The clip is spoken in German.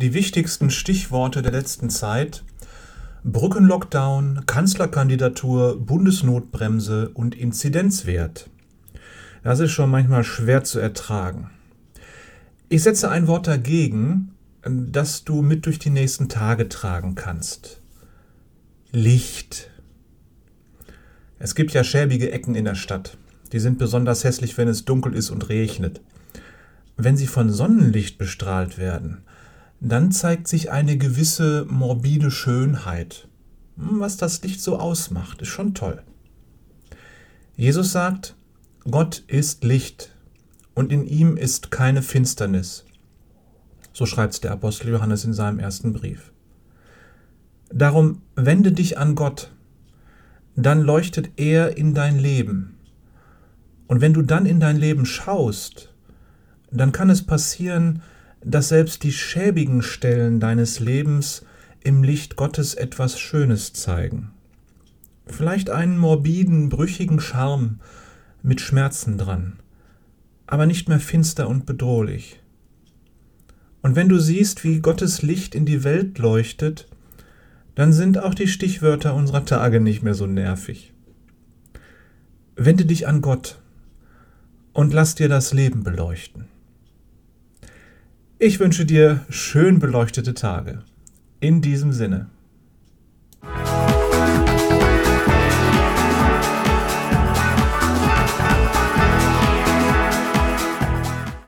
Die wichtigsten Stichworte der letzten Zeit Brückenlockdown, Kanzlerkandidatur, Bundesnotbremse und Inzidenzwert. Das ist schon manchmal schwer zu ertragen. Ich setze ein Wort dagegen, das du mit durch die nächsten Tage tragen kannst. Licht. Es gibt ja schäbige Ecken in der Stadt. Die sind besonders hässlich, wenn es dunkel ist und regnet. Wenn sie von Sonnenlicht bestrahlt werden, dann zeigt sich eine gewisse morbide Schönheit. Was das Licht so ausmacht, ist schon toll. Jesus sagt, Gott ist Licht und in ihm ist keine Finsternis. So schreibt der Apostel Johannes in seinem ersten Brief. Darum wende dich an Gott, dann leuchtet er in dein Leben. Und wenn du dann in dein Leben schaust, dann kann es passieren, dass selbst die schäbigen Stellen deines Lebens im Licht Gottes etwas Schönes zeigen. Vielleicht einen morbiden, brüchigen Charme mit Schmerzen dran, aber nicht mehr finster und bedrohlich. Und wenn du siehst, wie Gottes Licht in die Welt leuchtet, dann sind auch die Stichwörter unserer Tage nicht mehr so nervig. Wende dich an Gott und lass dir das Leben beleuchten. Ich wünsche dir schön beleuchtete Tage. In diesem Sinne.